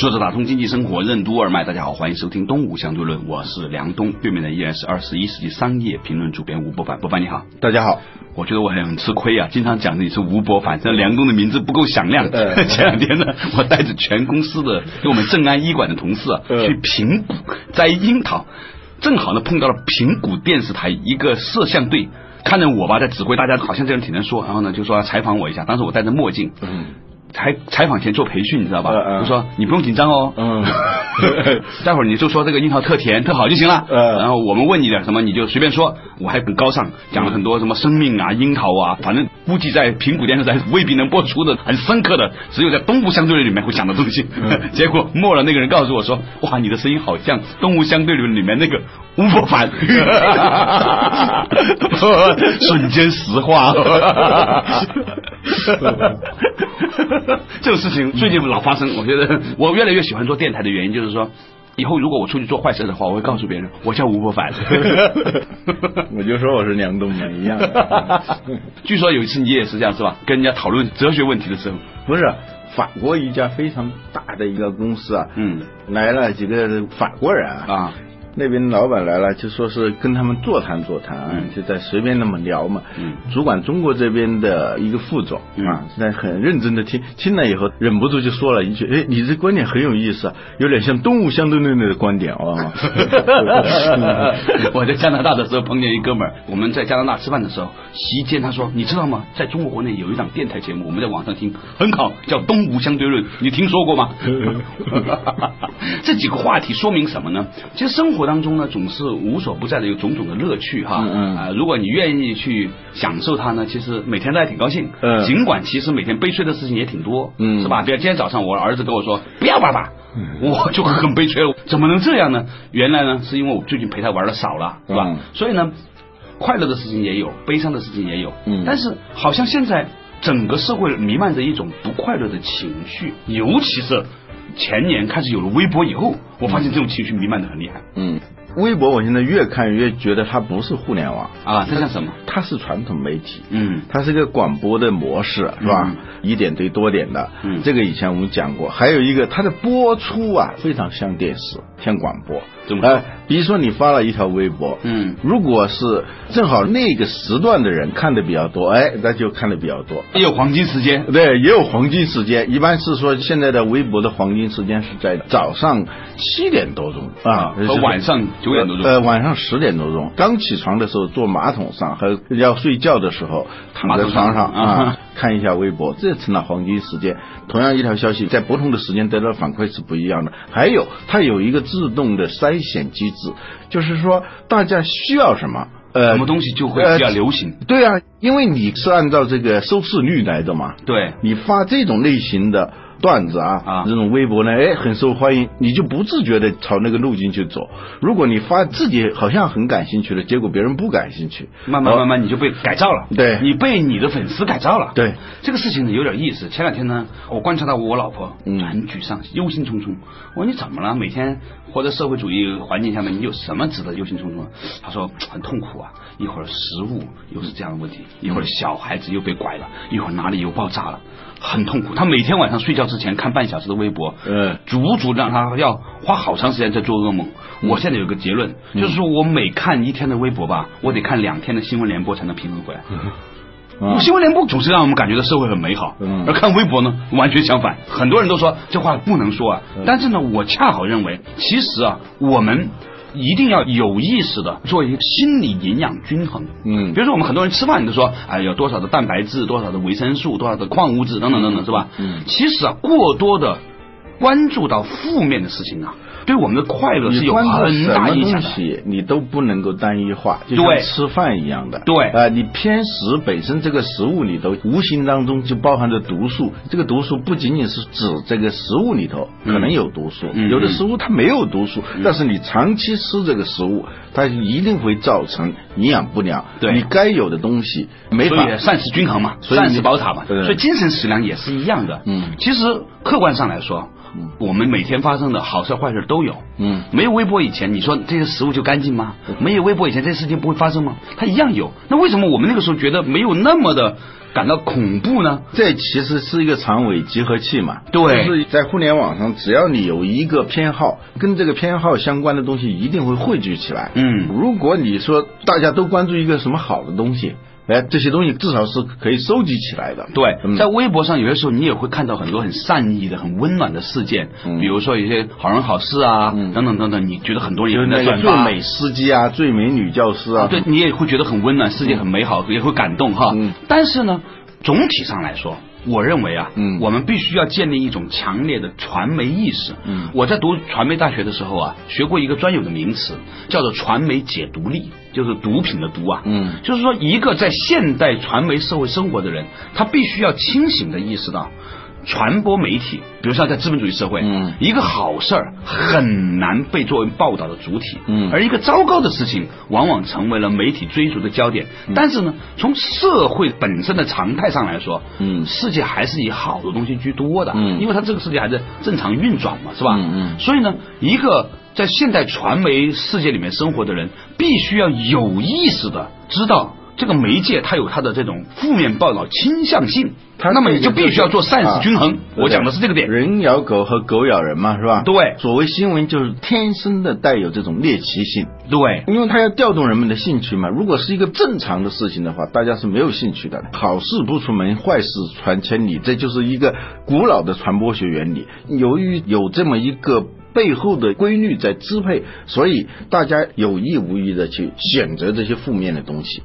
坐着打通经济生活任督二脉，大家好，欢迎收听东吴相对论，我是梁东，对面的依然是二十一世纪商业评论主编吴伯凡，伯凡你好，大家好。我觉得我很吃亏啊，经常讲你是吴伯凡，这梁东的名字不够响亮。前两天呢，我带着全公司的跟我们正安医馆的同事啊，去平谷摘樱桃，正好呢碰到了平谷电视台一个摄像队，看着我吧在指挥大家，好像这人挺能说，然后呢就说要采访我一下，当时我戴着墨镜。采采访前做培训，你知道吧？就说你不用紧张哦，嗯，待会儿你就说这个樱桃特甜特好就行了。嗯，然后我们问你点什么，你就随便说。我还很高尚，讲了很多什么生命啊、樱桃啊，反正估计在平谷电视台未必能播出的很深刻的，只有在东吴相对论里面会讲的东西。结果末了那个人告诉我说：“哇，你的声音好像东吴相对论里面那个吴伯凡。”瞬间石化。这种事情最近老发生，我觉得我越来越喜欢做电台的原因就是说，以后如果我出去做坏事的话，我会告诉别人 我叫吴伯凡。我就说我是梁冬梅一样。据说有一次你也是这样是吧？跟人家讨论哲学问题的时候，不是法国一家非常大的一个公司啊，嗯，来了几个法国人啊。那边老板来了，就说是跟他们座谈座谈，就在随便那么聊嘛。主管中国这边的一个副总啊，在很认真的听，听了以后忍不住就说了一句：“哎，你这观点很有意思啊，有点像东吴相对论的观点哦。我在加拿大的时候碰见一哥们儿，我们在加拿大吃饭的时候，席间他说：“你知道吗？在中国国内有一档电台节目，我们在网上听很好，叫《东吴相对论》，你听说过吗？” 这几个话题说明什么呢？其实生活。活当中呢，总是无所不在的有种种的乐趣哈，啊，如果你愿意去享受它呢，其实每天都还挺高兴，尽管其实每天悲催的事情也挺多，嗯。是吧？比如今天早上我儿子跟我说不要爸爸，我就很悲催了，怎么能这样呢？原来呢，是因为我最近陪他玩的少了，是吧？所以呢，快乐的事情也有，悲伤的事情也有，嗯。但是好像现在整个社会弥漫着一种不快乐的情绪，尤其是。前年开始有了微博以后，我发现这种情绪弥漫的很厉害。嗯，微博我现在越看越觉得它不是互联网啊，它像什么？它是传统媒体。嗯，它是一个广播的模式，是吧？一点对多点的。嗯，这个以前我们讲过。还有一个，它的播出啊，非常像电视，像广播。哎，比如说你发了一条微博，嗯，如果是正好那个时段的人看的比较多，哎，那就看的比较多。也有黄金时间，对，也有黄金时间。一般是说现在的微博的黄金时间是在早上七点多钟啊，和晚上九点多钟。呃，晚上十点多钟，刚起床的时候坐马桶上，和要睡觉的时候躺在床上啊，看一下微博，这成了黄金时间。同样一条消息，在不同的时间得到反馈是不一样的。还有，它有一个自动的筛。选机制，就是说大家需要什么，呃，什么东西就会比较流行。对啊，因为你是按照这个收视率来的嘛。对，你发这种类型的。段子啊啊，这种微博呢，哎，很受欢迎，你就不自觉的朝那个路径去走。如果你发自己好像很感兴趣的，结果别人不感兴趣，慢慢慢慢你就被改造了。对，你被你的粉丝改造了。对，这个事情呢有点意思。前两天呢，我观察到我老婆嗯很沮丧，忧心忡忡。我说你怎么了？每天活在社会主义环境下面，你有什么值得忧心忡忡？她说很痛苦啊，一会儿食物又是这样的问题，一会儿小孩子又被拐了，一会儿哪里又爆炸了。很痛苦，他每天晚上睡觉之前看半小时的微博，嗯，足足让他要花好长时间在做噩梦。我现在有个结论，就是说我每看一天的微博吧，我得看两天的新闻联播才能平衡回来。新闻联播总是让我们感觉到社会很美好，而看微博呢，完全相反。很多人都说这话不能说啊，但是呢，我恰好认为，其实啊，我们。一定要有意识的做一个心理营养均衡。嗯，比如说我们很多人吃饭，你都说哎，有多少的蛋白质，多少的维生素，多少的矿物质等等等等，是吧？嗯，其实啊，过多的关注到负面的事情啊。对我们的快乐是有很大影响的。你都不能够单一化，就像吃饭一样的。对啊，你偏食本身这个食物里头无形当中就包含着毒素，这个毒素不仅仅是指这个食物里头可能有毒素，有的食物它没有毒素，但是你长期吃这个食物，它一定会造成营养不良。对，你该有的东西没法膳食均衡嘛，膳食宝塔嘛，所以精神食粮也是一样的。嗯，其实客观上来说。我们每天发生的好事坏事都有。嗯，没有微波以前，你说这些食物就干净吗？没有微波以前，这些事情不会发生吗？它一样有。那为什么我们那个时候觉得没有那么的感到恐怖呢？这其实是一个长尾集合器嘛。对，就是在互联网上，只要你有一个偏好，跟这个偏好相关的东西一定会汇聚起来。嗯，如果你说大家都关注一个什么好的东西。哎，这些东西至少是可以收集起来的。对，在微博上有些时候你也会看到很多很善意的、很温暖的事件，比如说一些好人好事啊，等等等等。你觉得很多人也在转发。最美司机啊，最美女教师啊，对你也会觉得很温暖，世界很美好，也会感动哈。但是呢，总体上来说。我认为啊，嗯，我们必须要建立一种强烈的传媒意识。嗯，我在读传媒大学的时候啊，学过一个专有的名词，叫做传媒解读力，就是毒品的毒啊。嗯，就是说，一个在现代传媒社会生活的人，他必须要清醒的意识到。传播媒体，比如说在资本主义社会，嗯，一个好事儿很难被作为报道的主体，嗯，而一个糟糕的事情往往成为了媒体追逐的焦点。但是呢，从社会本身的常态上来说，嗯，世界还是以好的东西居多的，嗯，因为它这个世界还在正常运转嘛，是吧？嗯嗯。所以呢，一个在现代传媒世界里面生活的人，必须要有意识的知道。这个媒介它有它的这种负面报道倾向性，那么你就必须要做膳食均衡。我讲的是这个点，人咬狗和狗咬人嘛，是吧？对，所谓新闻就是天生的带有这种猎奇性，对，因为它要调动人们的兴趣嘛。如果是一个正常的事情的话，大家是没有兴趣的。好事不出门，坏事传千里，这就是一个古老的传播学原理。由于有这么一个背后的规律在支配，所以大家有意无意的去选择这些负面的东西。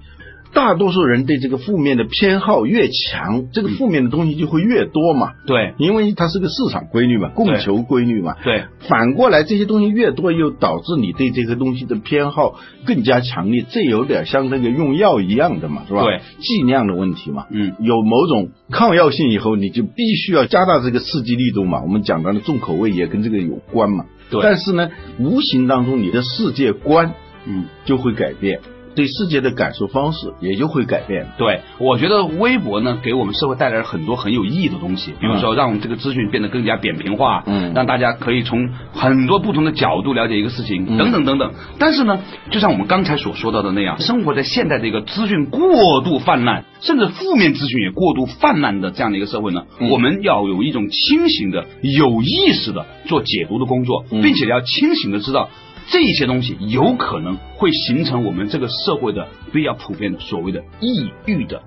大多数人对这个负面的偏好越强，这个负面的东西就会越多嘛。对，因为它是个市场规律嘛，供求规律嘛。对，反过来这些东西越多，又导致你对这个东西的偏好更加强烈。这有点像那个用药一样的嘛，是吧？对，剂量的问题嘛。嗯，有某种抗药性以后，你就必须要加大这个刺激力度嘛。我们讲到的重口味也跟这个有关嘛。对，但是呢，无形当中你的世界观，嗯，就会改变。对世界的感受方式也就会改变。对，我觉得微博呢，给我们社会带来了很多很有意义的东西，比如说让我们这个资讯变得更加扁平化，嗯，让大家可以从很多不同的角度了解一个事情，等等等等。但是呢，就像我们刚才所说到的那样，生活在现代这个资讯过度泛滥，甚至负面资讯也过度泛滥的这样的一个社会呢，我们要有一种清醒的、有意识的做解读的工作，并且要清醒的知道。这些东西有可能会形成我们这个社会的比较普遍的所谓的抑郁的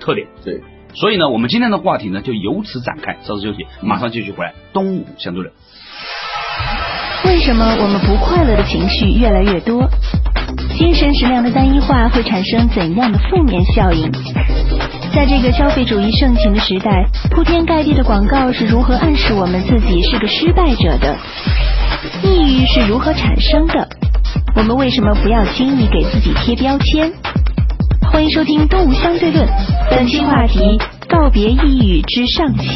特点。对，所以呢，我们今天的话题呢就由此展开。稍事休息，马上继续回来。东吴相对论。为什么我们不快乐的情绪越来越多？精神食粮的单一化会产生怎样的负面效应？在这个消费主义盛行的时代，铺天盖地的广告是如何暗示我们自己是个失败者的？抑郁是如何产生的？我们为什么不要轻易给自己贴标签？欢迎收听《东吴相对论》，本期话题：告别抑郁之上期。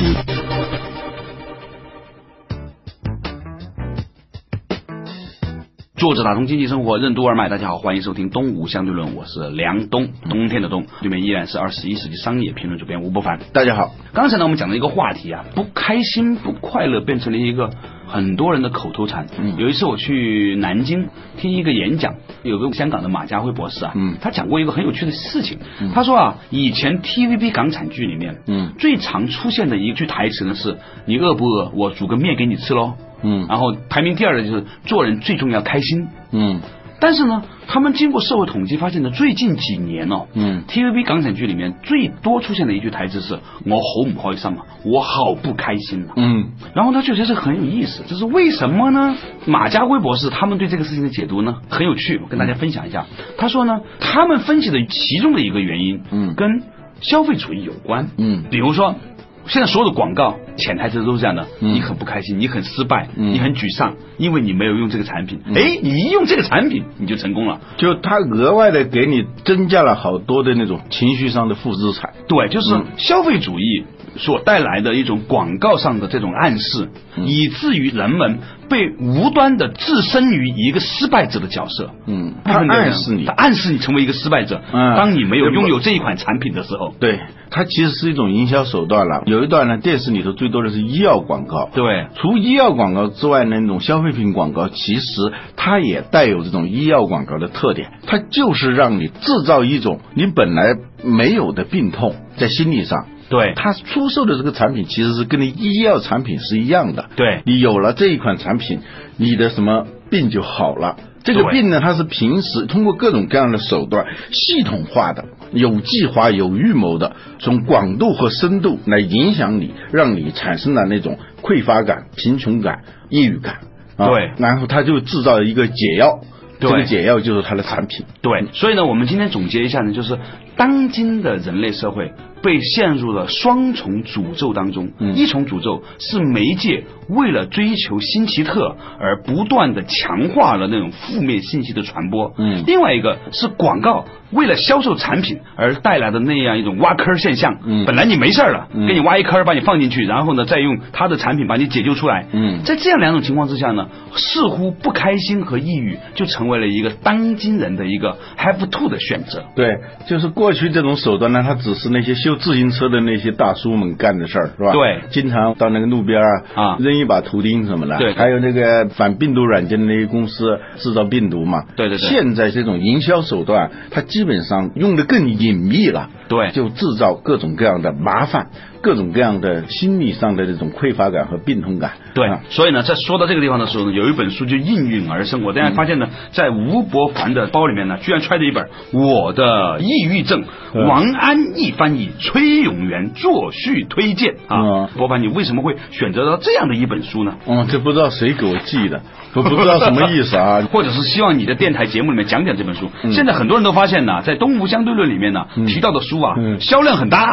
作者打通经济生活任督二脉，大家好，欢迎收听《东吴相对论》，我是梁东，冬天的冬，对面依然是二十一世纪商业评论主编吴伯凡，大家好。刚才呢，我们讲了一个话题啊，不开心、不快乐，变成了一个很多人的口头禅。嗯，有一次我去南京听一个演讲，有个香港的马家辉博士啊，嗯，他讲过一个很有趣的事情。他说啊，以前 TVB 港产剧里面，嗯，最常出现的一句台词呢是：“你饿不饿？我煮个面给你吃喽。”嗯，然后排名第二的就是做人最重要开心。嗯，但是呢，他们经过社会统计发现呢，最近几年哦，嗯，TVB 港产剧里面最多出现的一句台词是“我好不开心啊，我好不开心啊。”嗯，然后他就觉得很有意思，这是为什么呢？马家辉博士他们对这个事情的解读呢很有趣，我跟大家分享一下。他说呢，他们分析的其中的一个原因，嗯，跟消费主义有关。嗯，比如说。现在所有的广告潜台词都是这样的：你很不开心，你很失败，你很沮丧，因为你没有用这个产品。哎，你一用这个产品，你就成功了。就他额外的给你增加了好多的那种情绪上的负资产。对，就是消费主义所带来的一种广告上的这种暗示，以至于人们被无端的置身于一个失败者的角色。嗯，他暗示你，他暗示你成为一个失败者。嗯，当你没有拥有这一款产品的时候，对，它其实是一种营销手段了。有一段呢，电视里头最多的是医药广告。对，除医药广告之外，那种消费品广告其实它也带有这种医药广告的特点，它就是让你制造一种你本来没有的病痛在心理上。对，他出售的这个产品其实是跟你医药产品是一样的。对，你有了这一款产品，你的什么病就好了。这个病呢，它是平时通过各种各样的手段，系统化的、有计划、有预谋的，从广度和深度来影响你，让你产生了那种匮乏感、贫穷感、抑郁感。啊对，然后他就制造一个解药，这个解药就是它的产品。对，所以呢，我们今天总结一下呢，就是当今的人类社会。被陷入了双重诅咒当中。嗯一重诅咒是媒介为了追求新奇特而不断的强化了那种负面信息的传播。嗯，另外一个是广告为了销售产品而带来的那样一种挖坑现象。嗯，本来你没事了，给你挖一坑把你放进去，然后呢再用他的产品把你解救出来。嗯，在这样两种情况之下呢，似乎不开心和抑郁就成为了一个当今人的一个 have to 的选择。对，就是过去这种手段呢，它只是那些修。自行车的那些大叔们干的事儿是吧？对，经常到那个路边啊啊扔一把图钉什么的。对，还有那个反病毒软件的那些公司制造病毒嘛。对对对。现在这种营销手段，它基本上用的更隐秘了。对，就制造各种各样的麻烦。各种各样的心理上的这种匮乏感和病痛感。对，所以呢，在说到这个地方的时候呢，有一本书就应运而生。我突然发现呢，在吴伯凡的包里面呢，居然揣着一本《我的抑郁症》，王安忆翻译，崔永元作序推荐啊。伯凡，你为什么会选择到这样的一本书呢？嗯，这不知道谁给我寄的，我不知道什么意思啊。或者是希望你的电台节目里面讲讲这本书。现在很多人都发现呢，在《东吴相对论》里面呢提到的书啊，销量很大。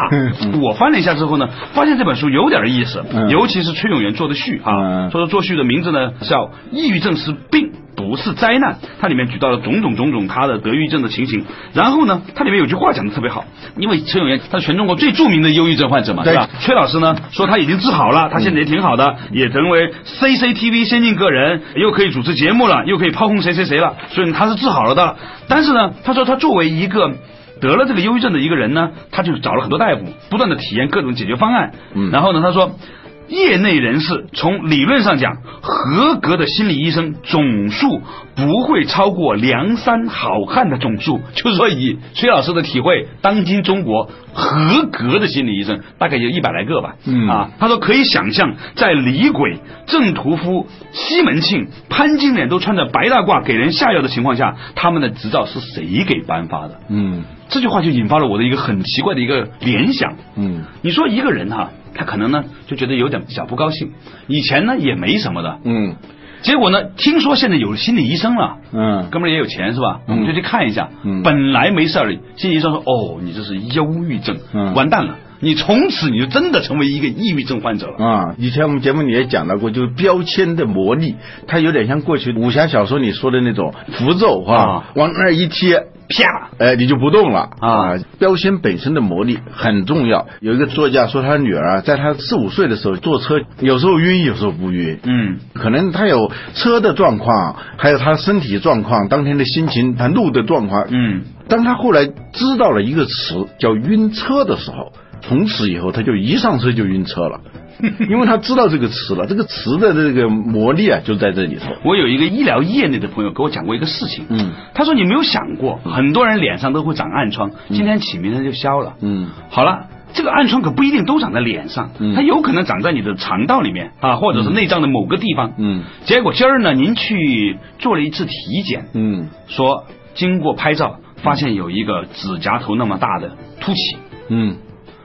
我翻了一下之后呢。发现这本书有点意思，尤其是崔永元做的序啊，说做序的名字呢叫“抑郁症是病，不是灾难”。它里面举到了种种种种他的得抑郁症的情形。然后呢，它里面有句话讲的特别好，因为崔永元他是全中国最著名的忧郁症患者嘛，对吧？崔老师呢说他已经治好了，他现在也挺好的，也成为 CCTV 先进个人，又可以主持节目了，又可以炮轰谁谁谁了，所以他是治好了的。但是呢，他说他作为一个。得了这个忧郁症的一个人呢，他就找了很多大夫，不断的体验各种解决方案。嗯，然后呢，他说，业内人士从理论上讲，合格的心理医生总数不会超过梁山好汉的总数。就是说，以崔老师的体会，当今中国合格的心理医生大概有一百来个吧。嗯啊，他说可以想象，在李鬼、郑屠夫、西门庆、潘金莲都穿着白大褂给人下药的情况下，他们的执照是谁给颁发的？嗯。这句话就引发了我的一个很奇怪的一个联想。嗯，你说一个人哈，他可能呢就觉得有点小不高兴，以前呢也没什么的。嗯，结果呢，听说现在有心理医生了。嗯，哥们儿也有钱是吧？我们就去看一下。嗯，本来没事儿，心理医生说：“哦，你这是忧郁症，嗯完蛋了，你从此你就真的成为一个抑郁症患者了。”啊，以前我们节目里也讲到过，就是标签的魔力，它有点像过去武侠小说里说的那种符咒啊，往那儿一贴。啪！哎，你就不动了啊！标签本身的魔力很重要。有一个作家说，他女儿在他四五岁的时候坐车，有时候晕，有时候不晕。嗯，可能他有车的状况，还有他身体状况，当天的心情，他路的状况。嗯，当他后来知道了一个词叫晕车的时候，从此以后他就一上车就晕车了。因为他知道这个词了，这个词的这个魔力啊，就在这里头。我有一个医疗业内的朋友给我讲过一个事情，嗯，他说你没有想过，很多人脸上都会长暗疮，今天起明天就消了，嗯，好了，这个暗疮可不一定都长在脸上，它有可能长在你的肠道里面啊，或者是内脏的某个地方，嗯，结果今儿呢，您去做了一次体检，嗯，说经过拍照发现有一个指甲头那么大的凸起，嗯。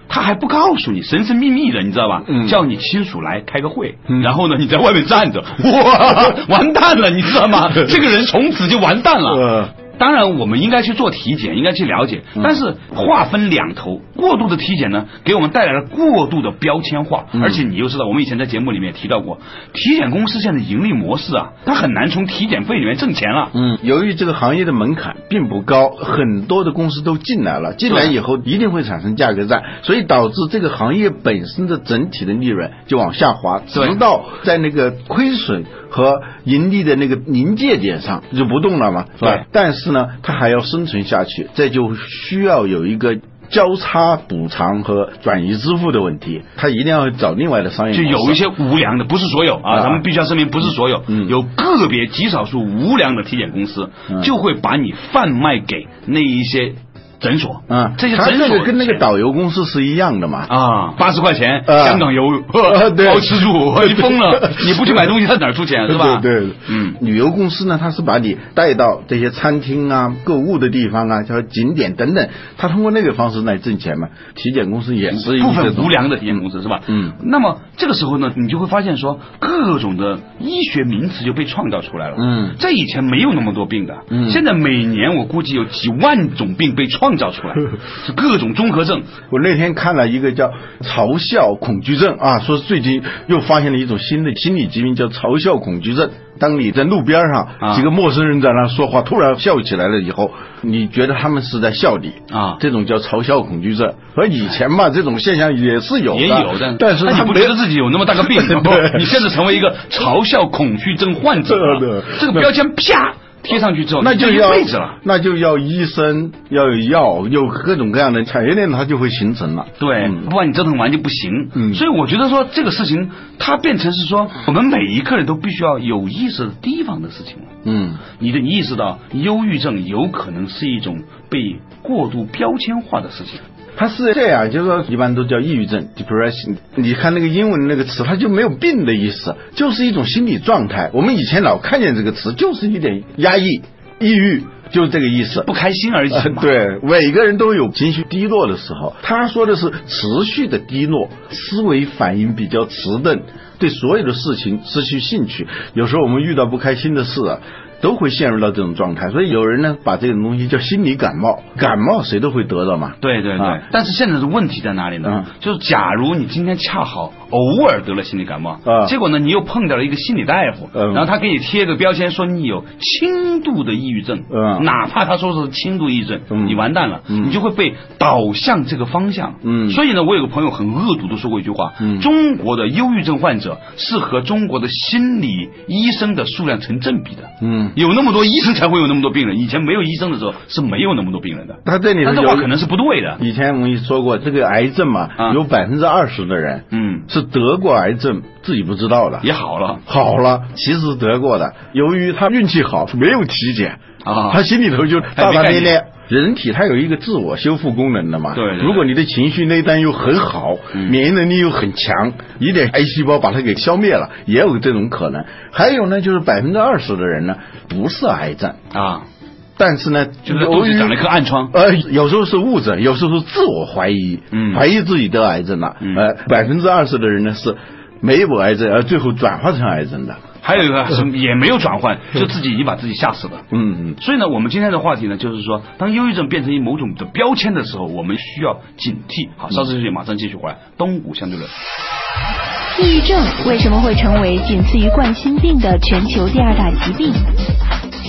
他还不告诉你，神神秘秘的，你知道吧？叫你亲属来开个会，然后呢，你在外面站着，哇，完蛋了，你知道吗？这个人从此就完蛋了。当然我们应该去做体检，应该去了解，但是话分两头，过度的体检呢，给我们带来了过度的标签化，而且你又知道，我们以前在节目里面提到过，体检公司现在盈利模式啊，它很难从体检费里面挣钱了。嗯，由于这个行业的门槛并不高，很多的公司都进来了，进来以后一定会产生价格战，所以导致这个行业本身的整体的利润就往下滑，直到在那个亏损。和盈利的那个临界点上就不动了嘛，是吧？但是呢，它还要生存下去，这就需要有一个交叉补偿和转移支付的问题，他一定要找另外的商业。就有一些无良的，不是所有啊，咱们必须要声明，不是所有，有个别极少数无良的体检公司，就会把你贩卖给那一些。诊所嗯，这些诊所跟那个导游公司是一样的嘛啊，八十块钱香港游，包吃住，你疯了？你不去买东西，他哪出钱是吧？对，嗯，旅游公司呢，他是把你带到这些餐厅啊、购物的地方啊、叫景点等等，他通过那个方式来挣钱嘛。体检公司也是部分无良的体检公司是吧？嗯，那么这个时候呢，你就会发现说，各种的医学名词就被创造出来了。嗯，在以前没有那么多病的，嗯，现在每年我估计有几万种病被创。创造出来是 各种综合症。我那天看了一个叫嘲笑恐惧症啊，说最近又发现了一种新的心理疾病，叫嘲笑恐惧症。当你在路边上几个陌生人在那说话，突然笑起来了以后，你觉得他们是在笑你啊？这种叫嘲笑恐惧症。和以前嘛，这种现象也是有的，也有的。但是你不觉得自己有那么大个病？你现在成为一个嘲笑恐惧症患者，这个标签啪。贴上去之后，那就要一辈子了。那就要医生要有药，有各种各样的产业链，它就会形成了。对，不然你折腾完就不行。嗯，所以我觉得说这个事情，它变成是说我们每一个人都必须要有意识提防的事情了。嗯，你的意识到忧郁症有可能是一种被过度标签化的事情。它是这样，就是说一般都叫抑郁症 （depression）。你看那个英文那个词，它就没有病的意思，就是一种心理状态。我们以前老看见这个词，就是一点压抑、抑郁，就是这个意思，不开心而已嘛。对，每个人都有情绪低落的时候。他说的是持续的低落，思维反应比较迟钝，对所有的事情失去兴趣。有时候我们遇到不开心的事啊。都会陷入到这种状态，所以有人呢把这种东西叫心理感冒，感冒谁都会得到嘛。对对对，但是现在的问题在哪里呢？就是假如你今天恰好偶尔得了心理感冒，结果呢你又碰到了一个心理大夫，然后他给你贴个标签说你有轻度的抑郁症，哪怕他说是轻度抑郁症，你完蛋了，你就会被导向这个方向。嗯，所以呢，我有个朋友很恶毒的说过一句话：中国的忧郁症患者是和中国的心理医生的数量成正比的。嗯。有那么多医生才会有那么多病人，以前没有医生的时候是没有那么多病人的。他这里的话可能是不对的。以前我们说过，这个癌症嘛，有百分之二十的人，嗯，是得过癌症自己不知道的，也好了，好了，其实得过的，由于他运气好，没有体检啊，他心里头就大大咧咧。人体它有一个自我修复功能的嘛，对。如果你的情绪内丹又很好，免疫能力又很强，一点癌细胞把它给消灭了，也有这种可能。还有呢，就是百分之二十的人呢不是癌症。啊，但是呢，就是肚子长了一颗暗疮，呃，有时候是误诊，有时候是自我怀疑，嗯怀疑自己得癌症了。呃，百分之二十的人呢是没有癌症，而最后转化成癌症的。还有一个 是也没有转换，就自己已经把自己吓死了。嗯嗯。所以呢，我们今天的话题呢，就是说，当忧郁症变成一某种的标签的时候，我们需要警惕。好，稍事休息，马上继续回来。东吴相对论。抑郁症为什么会成为仅次于冠心病的全球第二大疾病？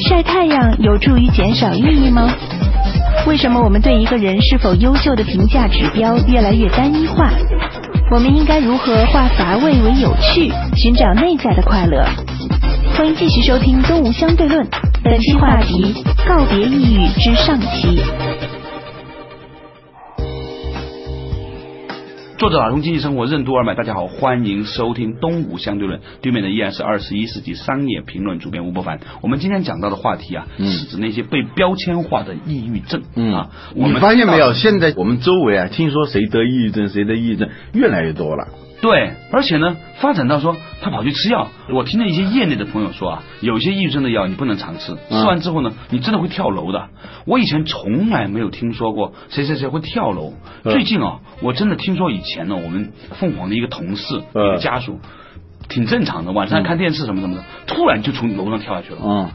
晒太阳有助于减少抑郁吗？为什么我们对一个人是否优秀的评价指标越来越单一化？我们应该如何化乏味为有趣，寻找内在的快乐？欢迎继续收听《东吴相对论》，本期话题：告别抑郁之上期。作者打通经济生活任督二脉，大家好，欢迎收听东吴相对论。对面的依然是二十一世纪商业评论主编吴伯凡。我们今天讲到的话题啊，是指那些被标签化的抑郁症。嗯啊，我们发现没有？现在我们周围啊，听说谁得抑郁症，谁得抑郁症越来越多了。对，而且呢，发展到说他跑去吃药。我听了一些业内的朋友说啊，有些抑郁症的药你不能常吃，吃完之后呢，你真的会跳楼的。我以前从来没有听说过谁谁谁会跳楼。最近啊，我真的听说以前呢，我们凤凰的一个同事，一个家属，挺正常的，晚上看电视什么什么的，突然就从楼上跳下去了。嗯。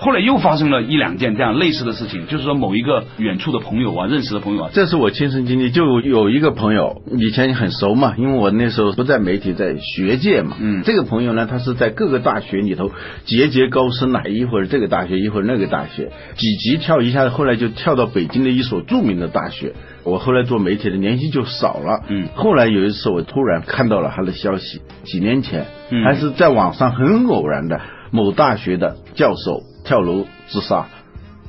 后来又发生了一两件这样类似的事情，就是说某一个远处的朋友啊，认识的朋友啊，这是我亲身经历，就有一个朋友以前很熟嘛，因为我那时候不在媒体，在学界嘛，嗯，这个朋友呢，他是在各个大学里头节节高升啊，一会儿这个大学，一会儿那个大学，几级跳一下，后来就跳到北京的一所著名的大学。我后来做媒体的联系就少了，嗯，后来有一次我突然看到了他的消息，几年前，还是在网上很偶然的，某大学的教授。跳楼自杀，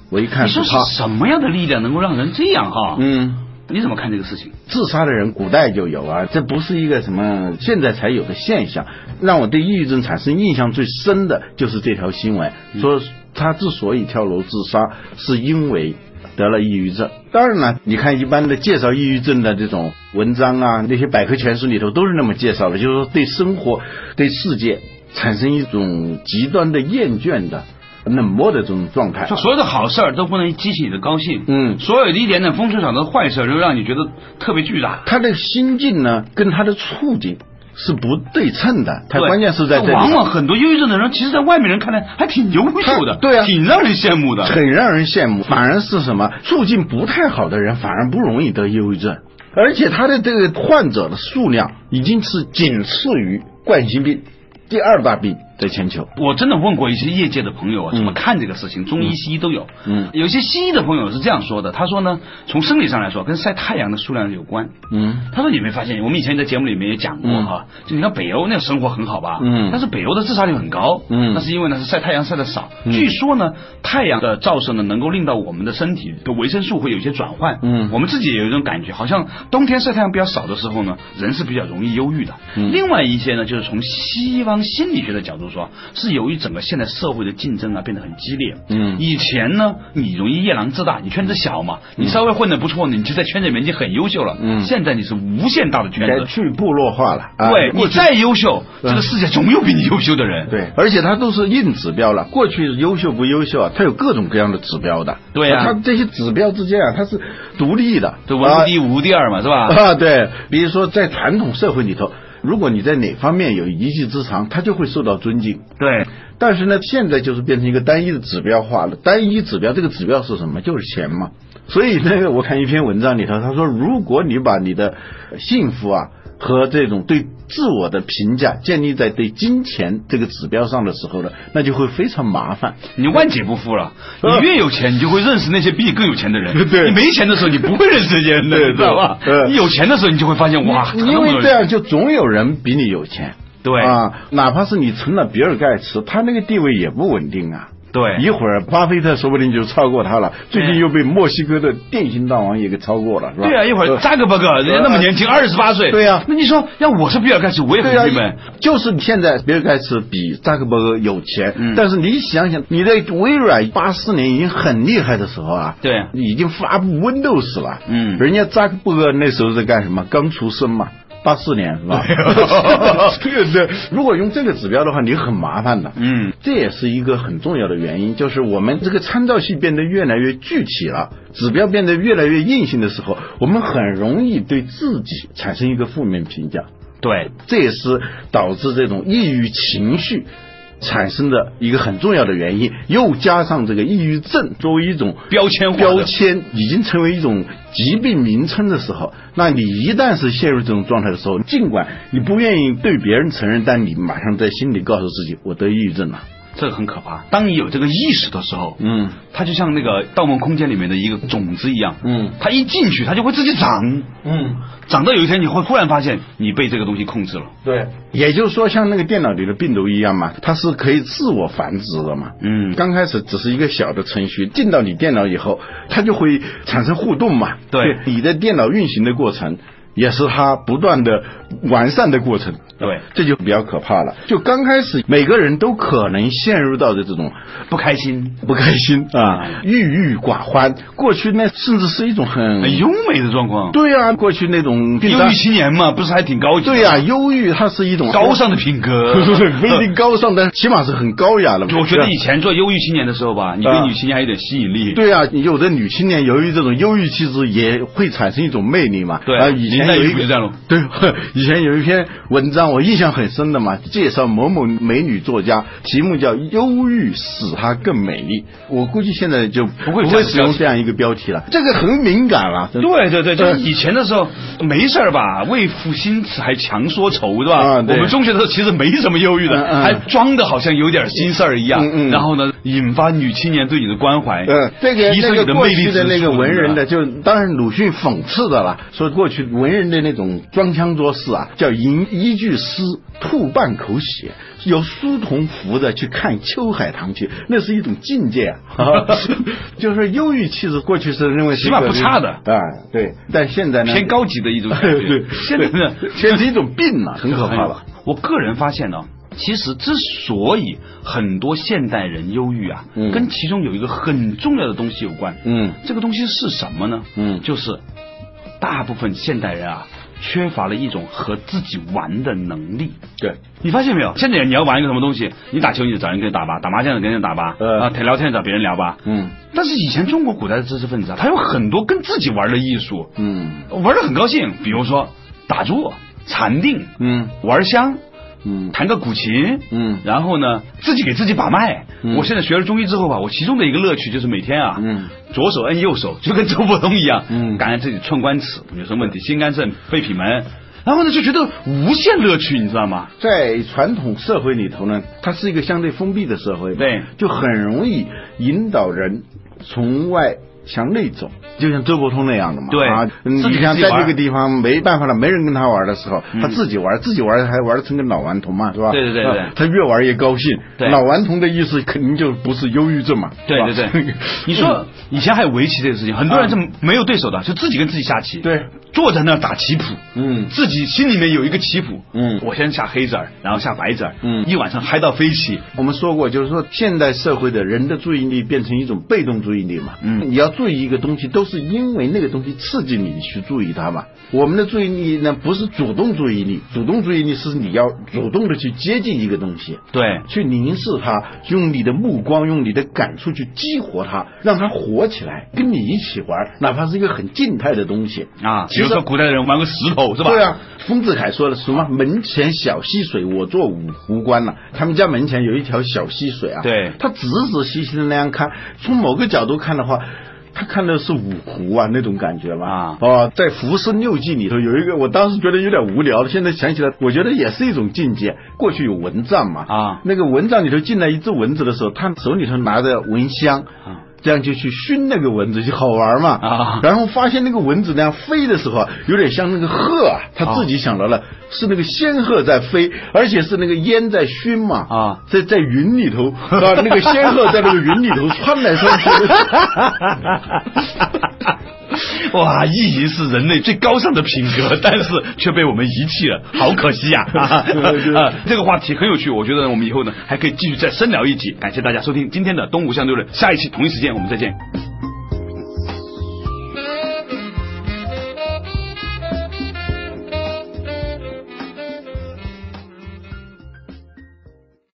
我一看是他。什么样的力量能够让人这样哈？嗯，你怎么看这个事情？自杀的人古代就有啊，这不是一个什么现在才有的现象。让我对抑郁症产生印象最深的就是这条新闻，说他之所以跳楼自杀，是因为得了抑郁症。当然了，你看一般的介绍抑郁症的这种文章啊，那些百科全书里头都是那么介绍的，就是说对生活、对世界产生一种极端的厌倦的。冷漠的这种状态，所有的好事儿都不能激起你的高兴，嗯，所有的一点点风吹草动的坏事儿，都让你觉得特别巨大。他的心境呢，跟他的处境是不对称的。他关键是在这往往很多忧郁症的人，其实，在外面人看来还挺优秀的，对啊，挺让人羡慕的，很让人羡慕。反而是什么？处境不太好的人，反而不容易得忧郁症，而且他的这个患者的数量已经是仅次于冠心病第二大病。在全球，我真的问过一些业界的朋友啊，怎么看这个事情？中医、西医都有。嗯，有些西医的朋友是这样说的，他说呢，从生理上来说，跟晒太阳的数量有关。嗯，他说你没发现，我们以前在节目里面也讲过哈，就你看北欧那个生活很好吧？嗯，但是北欧的自杀率很高。嗯，那是因为呢是晒太阳晒的少。据说呢，太阳的照射呢能够令到我们的身体的维生素会有一些转换。嗯，我们自己也有一种感觉，好像冬天晒太阳比较少的时候呢，人是比较容易忧郁的。另外一些呢，就是从西方心理学的角度说，是由于整个现在社会的竞争啊变得很激烈。嗯，以前呢，你容易夜郎自大，你圈子小嘛，你稍微混的不错，你就在圈子里面已经很优秀了。嗯，现在你是无限大的圈子，去部落化了。对，你再优秀，这个世界总有比你优秀的人。对，而且他都是硬指标了。过去优秀不优秀啊，它有各种各样的指标的。对呀，它这些指标之间啊，它是独立的，对文无第一，武无第二嘛，是吧？啊，对。比如说在传统社会里头。如果你在哪方面有一技之长，他就会受到尊敬。对，但是呢，现在就是变成一个单一的指标化了。单一指标，这个指标是什么？就是钱嘛。所以那个，我看一篇文章里头，他说，如果你把你的幸福啊。和这种对自我的评价建立在对金钱这个指标上的时候呢，那就会非常麻烦，你万劫不复了。你越有钱，你就会认识那些比你更有钱的人。对，你没钱的时候，你不会认识这些人的，知道吧？你有钱的时候，你就会发现哇，因为这样就总有人比你有钱。对啊，哪怕是你成了比尔盖茨，他那个地位也不稳定啊。对，一会儿巴菲特说不定就超过他了。最近又被墨西哥的电信大王也给超过了，是吧？对啊，一会儿扎克伯格人家那么年轻，二十八岁。对呀，那你说要我是比尔盖茨，我也很郁闷。就是现在比尔盖茨比扎克伯格有钱，但是你想想，你在微软八四年已经很厉害的时候啊，对，已经发布 Windows 了。嗯，人家扎克伯格那时候在干什么？刚出生嘛。八四年是吧？对 对，如果用这个指标的话，你很麻烦的。嗯，这也是一个很重要的原因，就是我们这个参照系变得越来越具体了，指标变得越来越硬性的时候，我们很容易对自己产生一个负面评价。对，这也是导致这种抑郁情绪。产生的一个很重要的原因，又加上这个抑郁症作为一种标签标签，已经成为一种疾病名称的时候，那你一旦是陷入这种状态的时候，尽管你不愿意对别人承认，但你马上在心里告诉自己，我得抑郁症了。这个很可怕。当你有这个意识的时候，嗯，它就像那个《盗梦空间》里面的一个种子一样，嗯，它一进去，它就会自己长，嗯，长到有一天你会忽然发现你被这个东西控制了。对，也就是说，像那个电脑里的病毒一样嘛，它是可以自我繁殖的嘛。嗯，刚开始只是一个小的程序，进到你电脑以后，它就会产生互动嘛。对，你的电脑运行的过程。也是他不断的完善的过程，对，这就比较可怕了。就刚开始，每个人都可能陷入到的这种不开心、不开心 啊，郁郁寡欢。过去那甚至是一种很很优美的状况。对啊，过去那种忧郁青年嘛，不是还挺高级？对呀，忧郁它是一种高尚的品格，不一定高尚，但起码是很高雅的。我觉得以前做忧郁青年的时候吧，你对女青年还有点吸引力。对啊，有的女青年由于这种忧郁气质，也会产生一种魅力嘛。对，以前。前有一个这样对，以前有一篇文章我印象很深的嘛，介绍某某美女作家，题目叫《忧郁使她更美丽》。我估计现在就不会不会使用这样一个标题了，这个很敏感了。对对对，就是以前的时候没事吧，为赋新词还强说愁，对吧？啊，我们中学的时候其实没什么忧郁的，还装的好像有点心事儿一样。嗯嗯。然后呢，引发女青年对你的关怀。嗯，这个那个过去的那个文人的，就当然鲁迅讽刺的了，说过去文人的那种装腔作势啊，叫吟一句诗吐半口血，有书童扶着去看秋海棠去，那是一种境界啊。就是忧郁气质，过去是认为起码不差的啊。对，但现在呢，偏高级的一种感觉。对，现在呢，现在是一种病了，很可怕了。我个人发现呢。其实，之所以很多现代人忧郁啊，跟其中有一个很重要的东西有关。嗯，这个东西是什么呢？嗯，就是大部分现代人啊，缺乏了一种和自己玩的能力。对，你发现没有？现在你要玩一个什么东西，你打球你就找人跟你打吧，打麻将就跟人打吧，啊，聊天找别人聊吧。嗯，但是以前中国古代的知识分子啊，他有很多跟自己玩的艺术。嗯，玩的很高兴，比如说打坐、禅定，嗯，玩香。嗯，弹个古琴，嗯，然后呢，自己给自己把脉。我现在学了中医之后吧，我其中的一个乐趣就是每天啊，嗯，左手摁右手，就跟周伯通一样，嗯，感觉自己寸关尺有什么问题，心肝肾肺脾门，然后呢就觉得无限乐趣，你知道吗？在传统社会里头呢，它是一个相对封闭的社会，对，就很容易引导人从外。向内走，就像周伯通那样的嘛。对。啊，你想在这个地方没办法了，没人跟他玩的时候，他自己玩，自己玩还玩的成个老顽童嘛，是吧？对对对对，他越玩越高兴。对，老顽童的意思肯定就不是忧郁症嘛。对对对，你说以前还有围棋这个事情，很多人是没有对手的，就自己跟自己下棋。对，坐在那儿打棋谱，嗯，自己心里面有一个棋谱，嗯，我先下黑子儿，然后下白子儿，嗯，一晚上嗨到飞起。我们说过，就是说现代社会的人的注意力变成一种被动注意力嘛，嗯，你要注意一个东西。都是因为那个东西刺激你去注意它嘛。我们的注意力呢，不是主动注意力，主动注意力是你要主动的去接近一个东西，对，去凝视它，用你的目光，用你的感触去激活它，让它活起来，跟你一起玩，哪怕是一个很静态的东西啊。比如说古代人玩个石头是吧？对啊，丰子恺说的什么门前小溪水，我坐五湖观了。他们家门前有一条小溪水啊，对，他仔仔细细的那样看，从某个角度看的话。他看的是五湖啊，那种感觉嘛。啊，哦，在《浮生六记》里头有一个，我当时觉得有点无聊的，现在想起来，我觉得也是一种境界。过去有蚊帐嘛，啊，那个蚊帐里头进来一只蚊子的时候，他手里头拿着蚊香。啊。这样就去熏那个蚊子就好玩嘛啊！然后发现那个蚊子那样飞的时候啊，有点像那个鹤啊，他自己想到了是那个仙鹤在飞，而且是那个烟在熏嘛啊，在在云里头啊，那个仙鹤在那个云里头穿来穿去。哇，意淫是人类最高尚的品格，但是却被我们遗弃了，好可惜呀！啊，这个话题很有趣，我觉得我们以后呢还可以继续再深聊一集。感谢大家收听今天的东吴相对论，下一期同一时间我们再见。